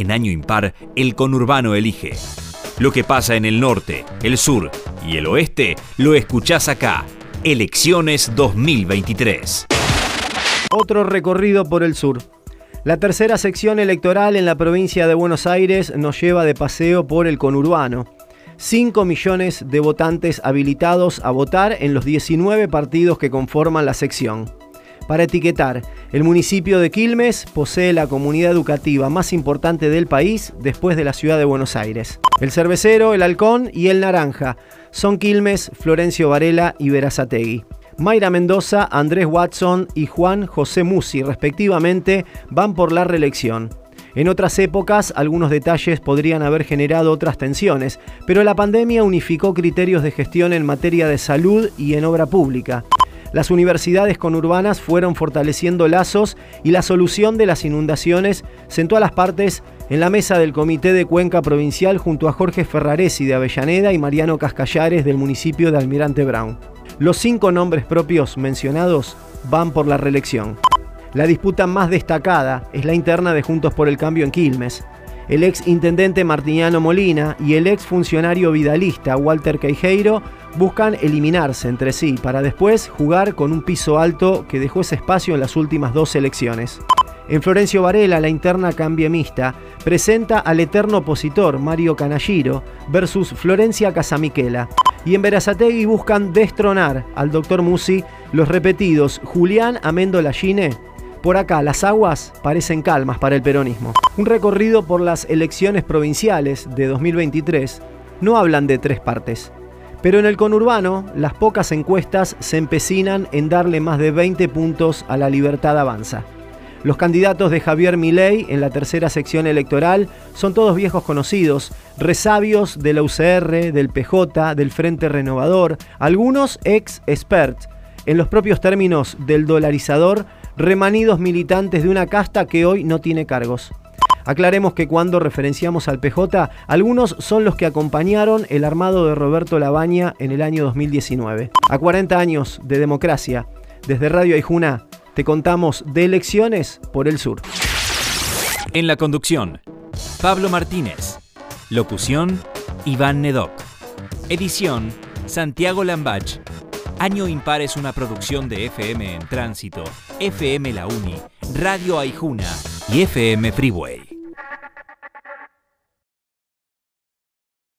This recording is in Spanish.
En año impar, el conurbano elige. Lo que pasa en el norte, el sur y el oeste lo escuchás acá. Elecciones 2023. Otro recorrido por el sur. La tercera sección electoral en la provincia de Buenos Aires nos lleva de paseo por el conurbano. 5 millones de votantes habilitados a votar en los 19 partidos que conforman la sección. Para etiquetar, el municipio de Quilmes posee la comunidad educativa más importante del país después de la ciudad de Buenos Aires. El cervecero, el halcón y el naranja son Quilmes, Florencio Varela y Verazategui. Mayra Mendoza, Andrés Watson y Juan José Musi, respectivamente, van por la reelección. En otras épocas, algunos detalles podrían haber generado otras tensiones, pero la pandemia unificó criterios de gestión en materia de salud y en obra pública. Las universidades conurbanas fueron fortaleciendo lazos y la solución de las inundaciones sentó a las partes en la mesa del Comité de Cuenca Provincial junto a Jorge Ferraresi de Avellaneda y Mariano Cascallares del municipio de Almirante Brown. Los cinco nombres propios mencionados van por la reelección. La disputa más destacada es la interna de Juntos por el Cambio en Quilmes. El ex intendente Martiniano Molina y el ex funcionario vidalista Walter Queijeiro buscan eliminarse entre sí para después jugar con un piso alto que dejó ese espacio en las últimas dos elecciones. En Florencio Varela, la interna cambiemista presenta al eterno opositor Mario Canalliro versus Florencia Casamiquela y en Verazategui buscan destronar al doctor Musi los repetidos Julián Amendola Gine. Por acá las aguas parecen calmas para el peronismo. Un recorrido por las elecciones provinciales de 2023 no hablan de tres partes. Pero en el conurbano, las pocas encuestas se empecinan en darle más de 20 puntos a la libertad avanza. Los candidatos de Javier Milei en la tercera sección electoral son todos viejos conocidos, resabios de la UCR, del PJ, del Frente Renovador, algunos ex experts, en los propios términos del dolarizador, remanidos militantes de una casta que hoy no tiene cargos. Aclaremos que cuando referenciamos al PJ, algunos son los que acompañaron el armado de Roberto Labaña en el año 2019. A 40 años de democracia, desde Radio Aijuna, te contamos de elecciones por el sur. En la conducción, Pablo Martínez. Locución, Iván Nedoc. Edición, Santiago Lambach. Año Impar es una producción de FM en Tránsito, FM La Uni, Radio Aijuna y FM Freeway.